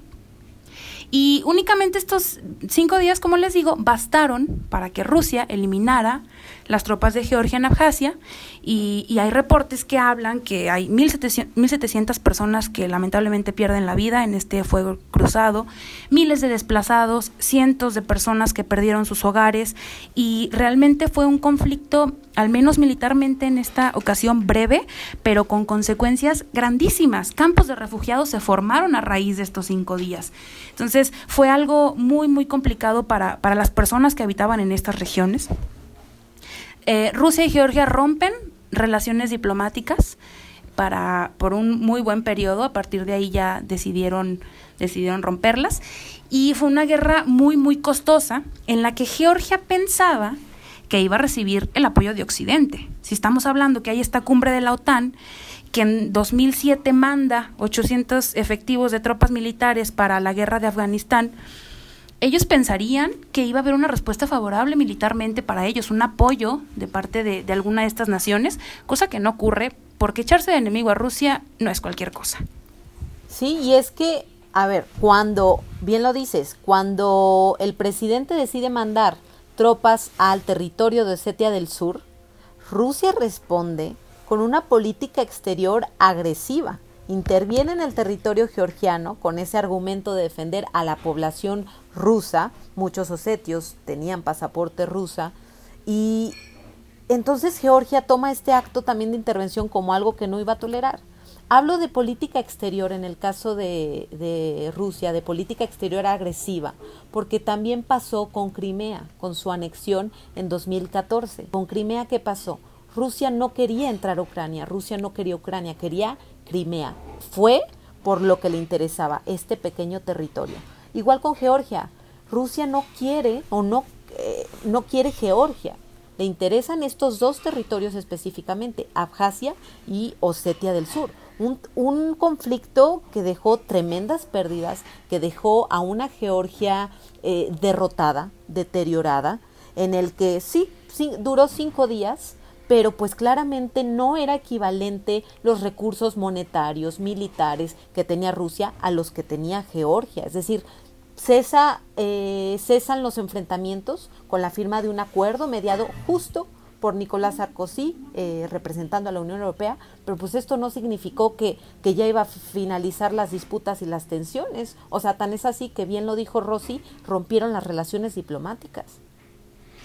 Speaker 8: Y únicamente estos cinco días, como les digo, bastaron para que Rusia eliminara las tropas de Georgia en Abjasia y, hay reportes que hablan que hay 1.700, personas que lamentablemente pierden la vida en este fuego cruzado, miles de desplazados, cientos de personas que perdieron sus hogares y realmente fue un conflicto, al menos militarmente en esta ocasión breve, pero con consecuencias grandísimas. Campos de refugiados se formaron a raíz de estos cinco días. Entonces fue algo muy, muy complicado para, para las personas que habitaban en estas regiones. Eh, Rusia y Georgia rompen relaciones diplomáticas para, por un muy buen periodo, a partir de ahí ya decidieron, decidieron romperlas, y fue una guerra muy, muy costosa en la que Georgia pensaba que iba a recibir el apoyo de Occidente. Si estamos hablando que hay esta cumbre de la OTAN, que en 2007 manda 800 efectivos de tropas militares para la guerra de Afganistán, ellos pensarían que iba a haber una respuesta favorable militarmente para ellos, un apoyo de parte de, alguna de estas naciones, cosa que no ocurre porque echarse de enemigo a Rusia no es cualquier cosa.
Speaker 11: Sí, y es que, a ver, cuando, bien lo dices, cuando el presidente decide mandar tropas al territorio de Osetia del Sur, Rusia responde con una política exterior agresiva interviene en el territorio georgiano con ese argumento de defender a la población rusa, muchos osetios tenían pasaporte rusa, y entonces Georgia toma este acto también de intervención como algo que no iba a tolerar. Hablo de política exterior en el caso de, de, Rusia, de política exterior agresiva, porque también pasó con Crimea, con su anexión en 2014. Con Crimea, ¿qué pasó? Rusia no quería entrar a Ucrania, Rusia no quería Ucrania, quería Crimea. Fue por lo que le interesaba este pequeño territorio. Igual con Georgia. Rusia no quiere o no, eh, no quiere Georgia. Le interesan estos dos territorios específicamente, Abjasia y Osetia del Sur. Un, conflicto que dejó tremendas pérdidas, que dejó a una Georgia eh, derrotada, deteriorada, en el que sí, duró cinco días, pero pues claramente no era equivalente los recursos monetarios, militares que tenía Rusia a los que tenía Georgia. Es decir, cesa, eh, cesan los enfrentamientos con la firma de un acuerdo mediado justo por Nicolás Sarkozy, eh, representando a la Unión Europea, pero pues esto no significó que, que, ya iba a finalizar las disputas y las tensiones. O sea, tan es así que bien lo dijo Rossi, rompieron las relaciones diplomáticas.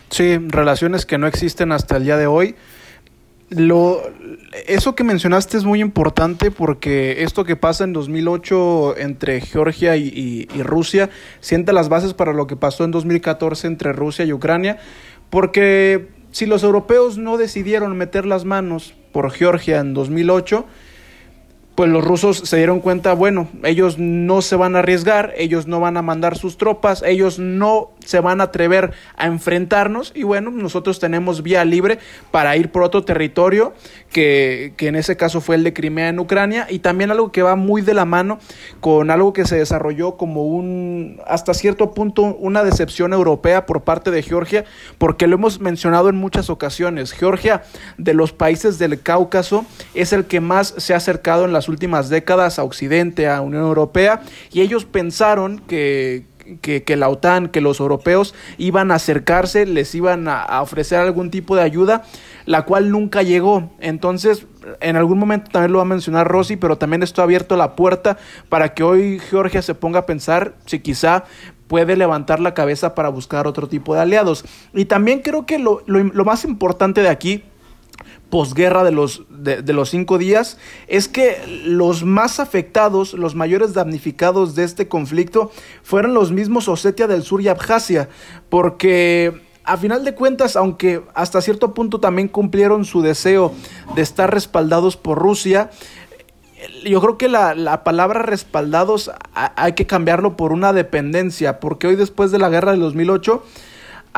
Speaker 7: Sí, relaciones que no existen hasta el día de hoy. Lo, eso que mencionaste es muy importante porque esto que pasa en 2008 entre Georgia y, y, Rusia sienta las bases para lo que pasó en 2014 entre Rusia y Ucrania, porque si los europeos no decidieron meter las manos por Georgia en 2008, pues los rusos se dieron cuenta, bueno, ellos no se van a arriesgar, ellos no van a mandar sus tropas, ellos no se van a atrever a enfrentarnos. Y bueno, nosotros tenemos vía libre para ir por otro territorio que, que, en ese caso fue el de Crimea en Ucrania. Y también algo que va muy de la mano con algo que se desarrolló como un, hasta cierto punto, una decepción europea por parte de Georgia, porque lo hemos mencionado en muchas ocasiones, Georgia de los países del Cáucaso es el que más se ha acercado en las últimas décadas a Occidente, a Unión Europea y ellos pensaron que que, la OTAN, que los europeos iban a acercarse, les iban a, ofrecer algún tipo de ayuda, la cual nunca llegó. Entonces, en algún momento también lo va a mencionar Rossi, pero también esto ha abierto la puerta para que hoy Georgia se ponga a pensar si quizá puede levantar la cabeza para buscar otro tipo de aliados. Y también creo que lo, lo más importante de aquí posguerra de los, de, los cinco días es que los más afectados, los mayores damnificados de este conflicto fueron los mismos Osetia del Sur y Abjasia, porque a final de cuentas, aunque hasta cierto punto también cumplieron su deseo de estar respaldados por Rusia, yo creo que la, la, palabra respaldados hay que cambiarlo por una dependencia, porque hoy después de la guerra del 2008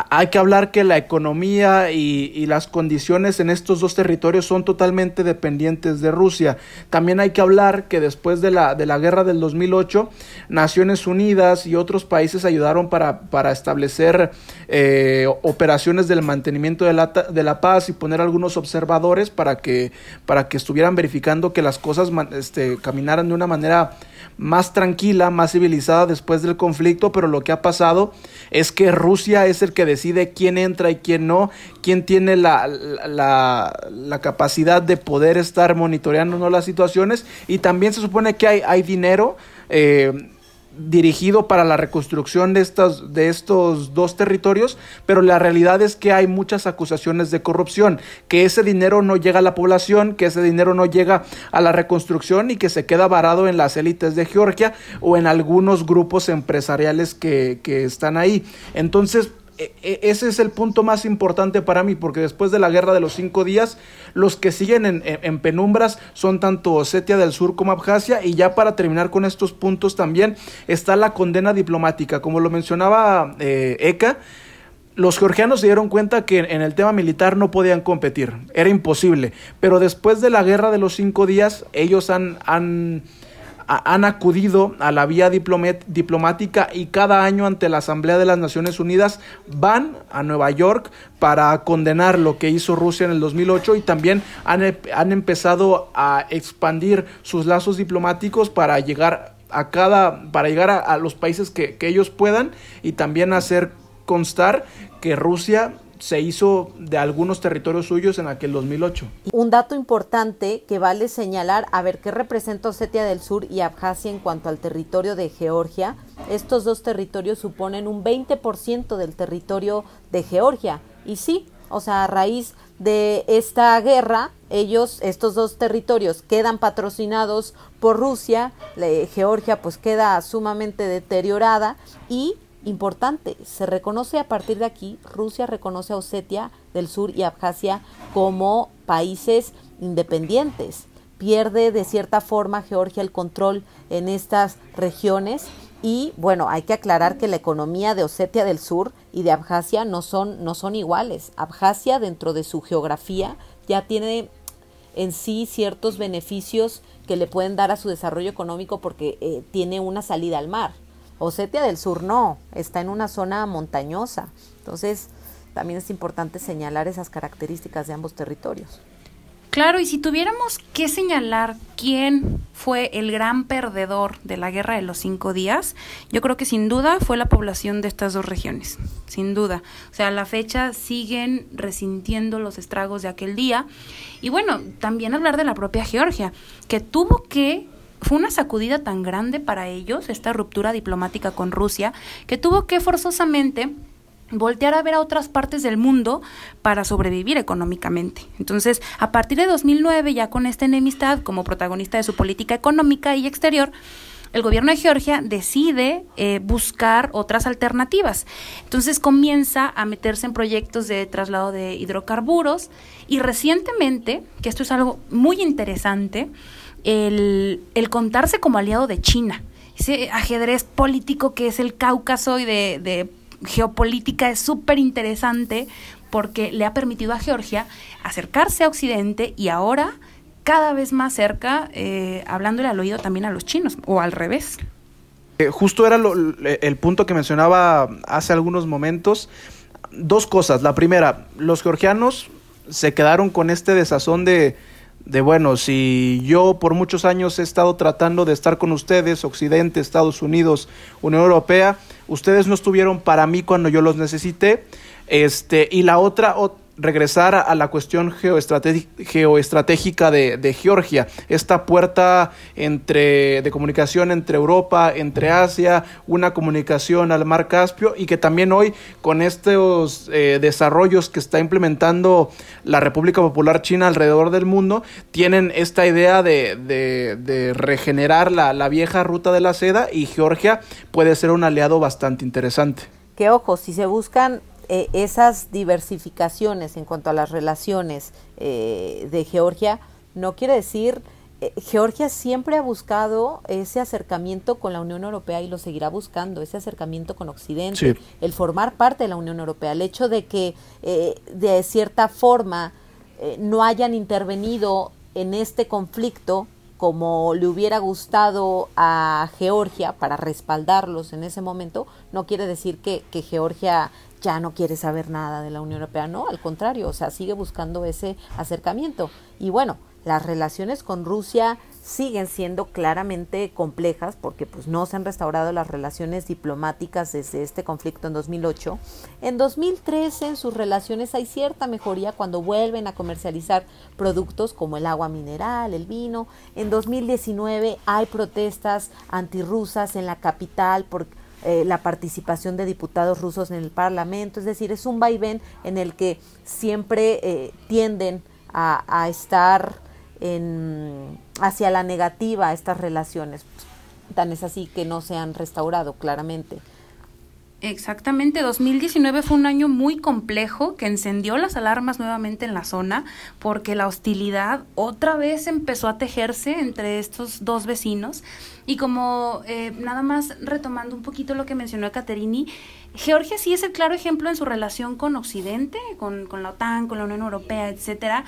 Speaker 7: hay que hablar que la economía y, las condiciones en estos dos territorios son totalmente dependientes de Rusia. También hay que hablar que después de la, de la guerra del 2008, Naciones Unidas y otros países ayudaron para, para establecer eh, operaciones del mantenimiento de la, de la paz y poner algunos observadores para que, para que estuvieran verificando que las cosas este, caminaran de una manera más tranquila, más civilizada después del conflicto, pero lo que ha pasado es que Rusia es el que decide quién entra y quién no, quién tiene la, la, capacidad de poder estar monitoreando ¿no? las situaciones y también se supone que hay, hay dinero. Eh, dirigido para la reconstrucción de, estas, de estos dos territorios, pero la realidad es que hay muchas acusaciones de corrupción, que ese dinero no llega a la población, que ese dinero no llega a la reconstrucción y que se queda varado en las élites de Georgia o en algunos grupos empresariales que, que están ahí. Entonces, ese es el punto más importante para mí, porque después de la guerra de los cinco días, los que siguen en, penumbras son tanto Osetia del Sur como Abjasia, y ya para terminar con estos puntos también está la condena diplomática, como lo mencionaba eh, Eka. Los georgianos se dieron cuenta que en el tema militar no podían competir, era imposible, pero después de la guerra de los cinco días, ellos han han acudido a la vía diplomática y cada año ante la Asamblea de las Naciones Unidas van a Nueva York para condenar lo que hizo Rusia en el 2008 y también han, han empezado a expandir sus lazos diplomáticos para llegar a cada para llegar a, los países que, que ellos puedan y también hacer constar que Rusia se hizo de algunos territorios suyos en aquel 2008.
Speaker 11: Un dato importante que vale señalar, a ver qué representa Osetia del Sur y Abjasia en cuanto al territorio de Georgia. Estos dos territorios suponen un 20% del territorio de Georgia. Y sí, o sea, a raíz de esta guerra, ellos, estos dos territorios quedan patrocinados por Rusia, Georgia pues queda sumamente deteriorada y importante. Se reconoce a partir de aquí, Rusia reconoce a Osetia del Sur y Abjasia como países independientes. Pierde de cierta forma Georgia el control en estas regiones y bueno, hay que aclarar que la economía de Osetia del Sur y de Abjasia no son, no son iguales. Abjasia dentro de su geografía ya tiene en sí ciertos beneficios que le pueden dar a su desarrollo económico porque eh, tiene una salida al mar. Osetia del Sur no, está en una zona montañosa. Entonces, también es importante señalar esas características de ambos territorios.
Speaker 8: Claro, y si tuviéramos que señalar quién fue el gran perdedor de la guerra de los cinco días, yo creo que sin duda fue la población de estas dos regiones, sin duda. O sea, a la fecha siguen resintiendo los estragos de aquel día. Y bueno, también hablar de la propia Georgia, que tuvo que fue una sacudida tan grande para ellos, esta ruptura diplomática con Rusia, que tuvo que forzosamente voltear a ver a otras partes del mundo para sobrevivir económicamente. Entonces, a partir de 2009, ya con esta enemistad como protagonista de su política económica y exterior, el gobierno de Georgia decide eh, buscar otras alternativas. Entonces comienza a meterse en proyectos de traslado de hidrocarburos y recientemente, que esto es algo muy interesante, el, contarse como aliado de China. Ese ajedrez político que es el Cáucaso y de, geopolítica es súper interesante porque le ha permitido a Georgia acercarse a Occidente y ahora cada vez más cerca, eh, hablándole al oído también a los chinos, o al revés.
Speaker 7: Eh, justo era el punto que mencionaba hace algunos momentos. Dos cosas. La primera, los georgianos se quedaron con este desazón de, de bueno, si yo por muchos años he estado tratando de estar con ustedes, Occidente, Estados Unidos, Unión Europea, ustedes no estuvieron para mí cuando yo los necesité. Este, y la otra, regresar a la cuestión geoestratégica de, Georgia, esta puerta entre, de comunicación entre Europa, entre Asia, una comunicación al mar Caspio y que también hoy con estos eh, desarrollos que está implementando la República Popular China alrededor del mundo, tienen esta idea de, regenerar la, la vieja ruta de la seda y Georgia puede ser un aliado bastante interesante.
Speaker 11: Que ojo, si se buscan eh, esas diversificaciones en cuanto a las relaciones eh, de Georgia no quiere decir eh, Georgia siempre ha buscado ese acercamiento con la Unión Europea y lo seguirá buscando, ese acercamiento con Occidente, el formar parte de la Unión Europea, el hecho de que de cierta forma no hayan intervenido en este conflicto como le hubiera gustado a Georgia para respaldarlos en ese momento, no quiere decir que, que Georgia ya no quiere saber nada de la Unión Europea, no, al contrario, o sea, sigue buscando ese acercamiento. Y bueno, las relaciones con Rusia siguen siendo claramente complejas porque pues no se han restaurado las relaciones diplomáticas desde este conflicto en 2008. En 2013 en sus relaciones hay cierta mejoría cuando vuelven a comercializar productos como el agua mineral, el vino. En 2019 hay protestas antirrusas en la capital por eh, la participación de diputados rusos en el Parlamento, es decir, es un vaivén en el que siempre eh, tienden a, a estar hacia la negativa estas relaciones. Tan es así que no se han restaurado claramente.
Speaker 8: Exactamente, 2019 fue un año muy complejo que encendió las alarmas nuevamente en la zona porque la hostilidad otra vez empezó a tejerse entre estos dos vecinos y como eh, nada más retomando un poquito lo que mencionó Caterini, Georgia sí es el claro ejemplo en su relación con Occidente, con, con la OTAN, con la Unión Europea, etcétera,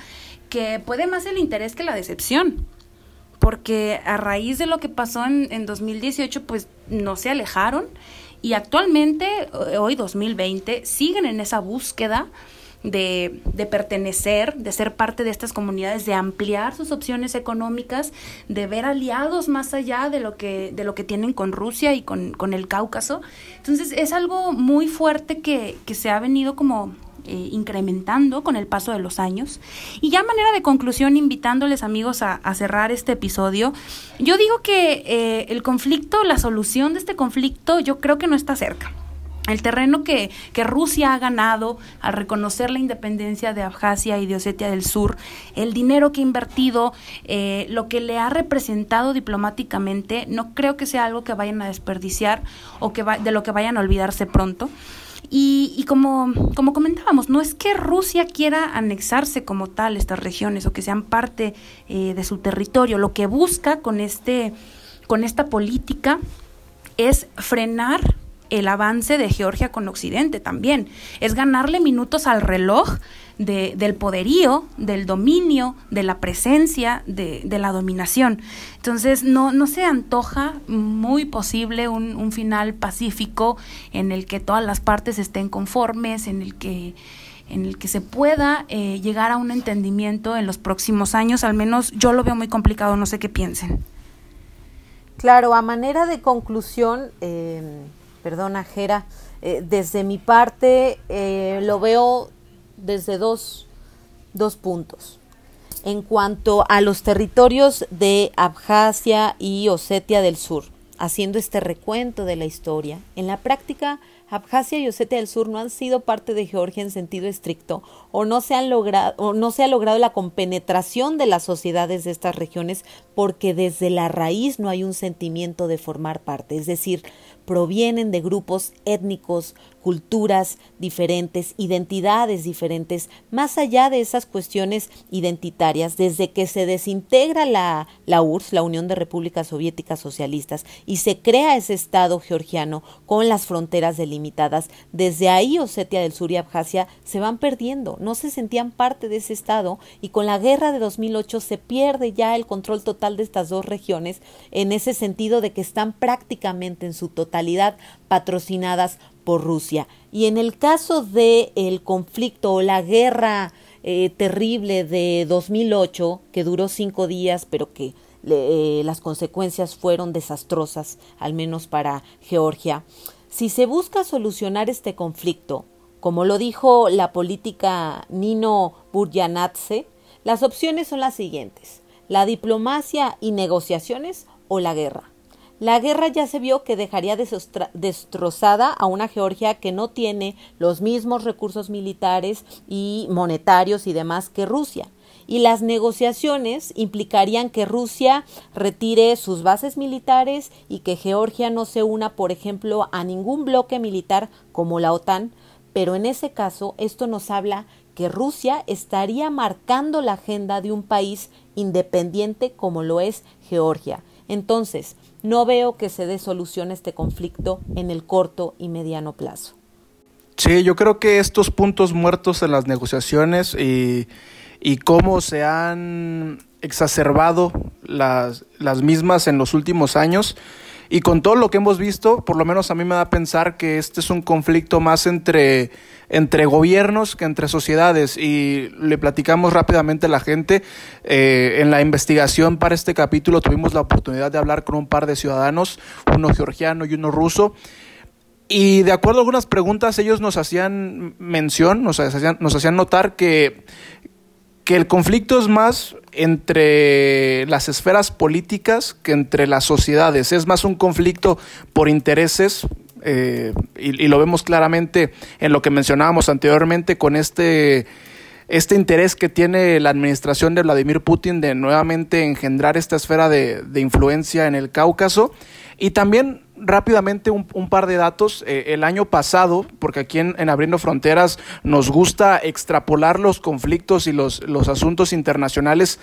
Speaker 8: que puede más el interés que la decepción porque a raíz de lo que pasó en, en 2018, pues no se alejaron y actualmente, eh, hoy 2020, siguen en esa búsqueda de, de, pertenecer, de ser parte de estas comunidades, de ampliar sus opciones económicas, de ver aliados más allá de lo que, de lo que tienen con Rusia y con, con el Cáucaso. Entonces es algo muy fuerte que, que se ha venido como eh, incrementando con el paso de los años. Y ya manera de conclusión, invitándoles amigos a, cerrar este episodio, yo digo que eh, el conflicto, la solución de este conflicto, yo creo que no está cerca. El terreno que, que, Rusia ha ganado al reconocer la independencia de Abjasia y de Osetia del Sur, el dinero que ha invertido, eh, lo que le ha representado diplomáticamente, no creo que sea algo que vayan a desperdiciar o que de lo que vayan a olvidarse pronto. Y, como, como comentábamos, no es que Rusia quiera anexarse como tal estas regiones o que sean parte eh, de su territorio. Lo que busca con, este, con esta política es frenar el avance de Georgia con Occidente también. Es ganarle minutos al reloj de, del poderío, del dominio, de la presencia, de, de, la dominación. Entonces no, no se antoja muy posible un, un, final pacífico en el que todas las partes estén conformes, en el que en el que se pueda eh, llegar a un entendimiento en los próximos años, al menos yo lo veo muy complicado, no sé qué piensen.
Speaker 11: Claro, a manera de conclusión, eh, perdona Jera, eh, desde mi parte eh, lo veo desde dos, dos puntos. En cuanto a los territorios de Abjasia y Osetia del Sur, haciendo este recuento de la historia, en la práctica Abjasia y Osetia del Sur no han sido parte de Georgia en sentido estricto o no se, han logrado, o no se ha logrado la compenetración de las sociedades de estas regiones porque desde la raíz no hay un sentimiento de formar parte. Es decir, provienen de grupos étnicos, culturas diferentes, identidades diferentes, más allá de esas cuestiones identitarias, desde que se desintegra la, la URSS, la Unión de Repúblicas Soviéticas Socialistas, y se crea ese Estado georgiano con las fronteras delimitadas, desde ahí Osetia del Sur y Abjasia se van perdiendo, no se sentían parte de ese Estado, y con la guerra de 2008 se pierde ya el control total de estas dos regiones, en ese sentido de que están prácticamente en su totalidad patrocinadas Rusia. Y en el caso del el conflicto o la guerra eh, terrible de 2008, que duró cinco días, pero que eh, las consecuencias fueron desastrosas, al menos para Georgia, si se busca solucionar este conflicto, como lo dijo la política Nino Buryanatse, las opciones son las siguientes, la diplomacia y negociaciones o la guerra. La guerra ya se vio que dejaría destrozada a una Georgia que no tiene los mismos recursos militares y monetarios y demás que Rusia. Y las negociaciones implicarían que Rusia retire sus bases militares y que Georgia no se una, por ejemplo, a ningún bloque militar como la OTAN, pero en ese caso esto nos habla que Rusia estaría marcando la agenda de un país independiente como lo es Georgia. Entonces, no veo que se dé solución a este conflicto en el corto y mediano plazo.
Speaker 7: Sí, yo creo que estos puntos muertos en las negociaciones y, y cómo se han exacerbado las, las mismas en los últimos años, Y con todo lo que hemos visto, por lo menos a mí me da a pensar que este es un conflicto más entre, entre gobiernos que entre sociedades. Y le platicamos rápidamente a la gente. Eh, en la investigación para este capítulo tuvimos la oportunidad de hablar con un par de ciudadanos, uno georgiano y uno ruso. Y de acuerdo a algunas preguntas, ellos nos hacían mención, nos hacían, nos hacían notar que, que el conflicto es más entre las esferas políticas que entre las sociedades. Es más un conflicto por intereses, eh, y, lo vemos claramente en lo que mencionábamos anteriormente con este, este interés que tiene la administración de Vladimir Putin de nuevamente engendrar esta esfera de, de influencia en el Cáucaso. Y también rápidamente un, par de datos. Eh, el año pasado, porque aquí en, en, Abriendo Fronteras nos gusta extrapolar los conflictos y los, los, asuntos internacionales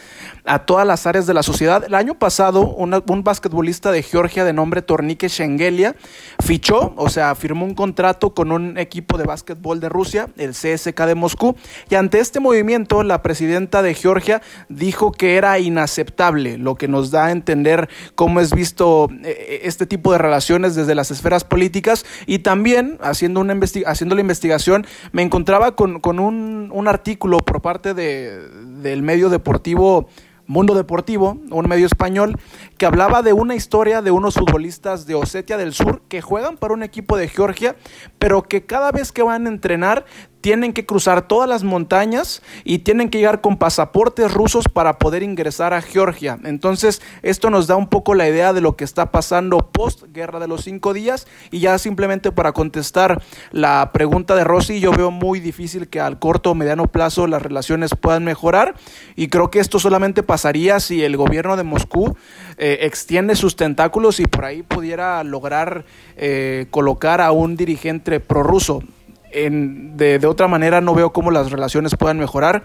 Speaker 7: a todas las áreas de la sociedad. El año pasado, una, un basquetbolista de Georgia de nombre Tornike Shengelia fichó, o sea, firmó un contrato con un equipo de básquetbol de Rusia, el CSK de Moscú, y ante este movimiento, la presidenta de Georgia dijo que era inaceptable, lo que nos da a entender cómo es visto eh, este tipo de relaciones desde las esferas políticas y también haciendo, una haciendo la investigación me encontraba con, con un, un, artículo por parte de, del medio deportivo Mundo Deportivo, un medio español, que hablaba de una historia de unos futbolistas de Osetia del Sur que juegan para un equipo de Georgia, pero que cada vez que van a entrenar tienen que cruzar todas las montañas y tienen que llegar con pasaportes rusos para poder ingresar a Georgia. Entonces, esto nos da un poco la idea de lo que está pasando post guerra de los cinco días. Y ya simplemente para contestar la pregunta de Rossi, yo veo muy difícil que al corto o mediano plazo las relaciones puedan mejorar. Y creo que esto solamente pasaría si el gobierno de Moscú eh, extiende sus tentáculos y por ahí pudiera lograr eh, colocar a un dirigente prorruso en, de, de otra manera no veo cómo las relaciones puedan mejorar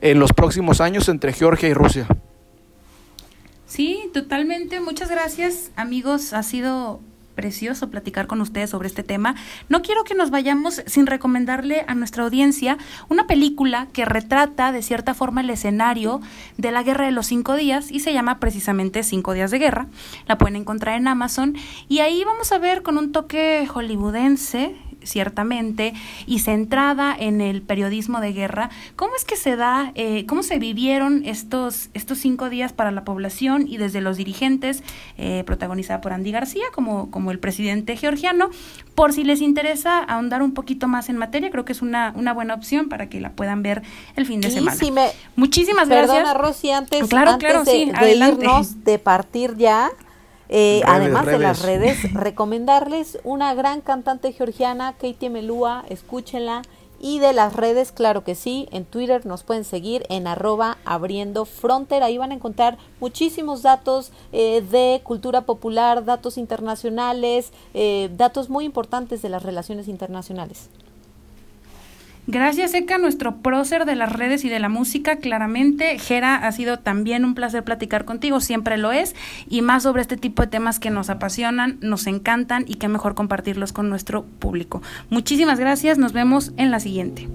Speaker 7: en los próximos años entre Georgia y Rusia.
Speaker 8: Sí, totalmente. Muchas gracias, amigos. Ha sido precioso platicar con ustedes sobre este tema. No quiero que nos vayamos sin recomendarle a nuestra audiencia una película que retrata de cierta forma el escenario de la Guerra de los Cinco Días y se llama precisamente Cinco Días de Guerra. La pueden encontrar en Amazon y ahí vamos a ver con un toque hollywoodense ciertamente, y centrada en el periodismo de guerra, ¿cómo es que se da, eh, cómo se vivieron estos, estos cinco días para la población y desde los dirigentes, eh, protagonizada por Andy García como, como el presidente georgiano? Por si les interesa ahondar un poquito más en materia, creo que es una, una buena opción para que la puedan ver el fin de semana. Muchísimas
Speaker 11: Perdona,
Speaker 8: gracias.
Speaker 11: Rosy, antes,
Speaker 8: claro,
Speaker 11: antes
Speaker 8: claro,
Speaker 11: de,
Speaker 8: sí,
Speaker 11: de
Speaker 8: adelante.
Speaker 11: irnos, de partir ya, eh,
Speaker 7: Redes,
Speaker 11: además de las
Speaker 7: redes.
Speaker 11: redes, recomendarles una gran cantante georgiana, Katie Melúa, escúchenla. Y de las redes, claro que sí, en Twitter nos pueden seguir en arroba abriendo frontera. Ahí van a encontrar muchísimos datos eh, de cultura popular, datos internacionales, eh, datos muy importantes de las relaciones internacionales.
Speaker 8: Gracias, Eka, nuestro prócer de las redes y de la música, claramente. Jera, ha sido también un placer platicar contigo, siempre lo es, y más sobre este tipo de temas que nos apasionan, nos encantan y qué mejor compartirlos con nuestro público. Muchísimas gracias, nos vemos en la siguiente.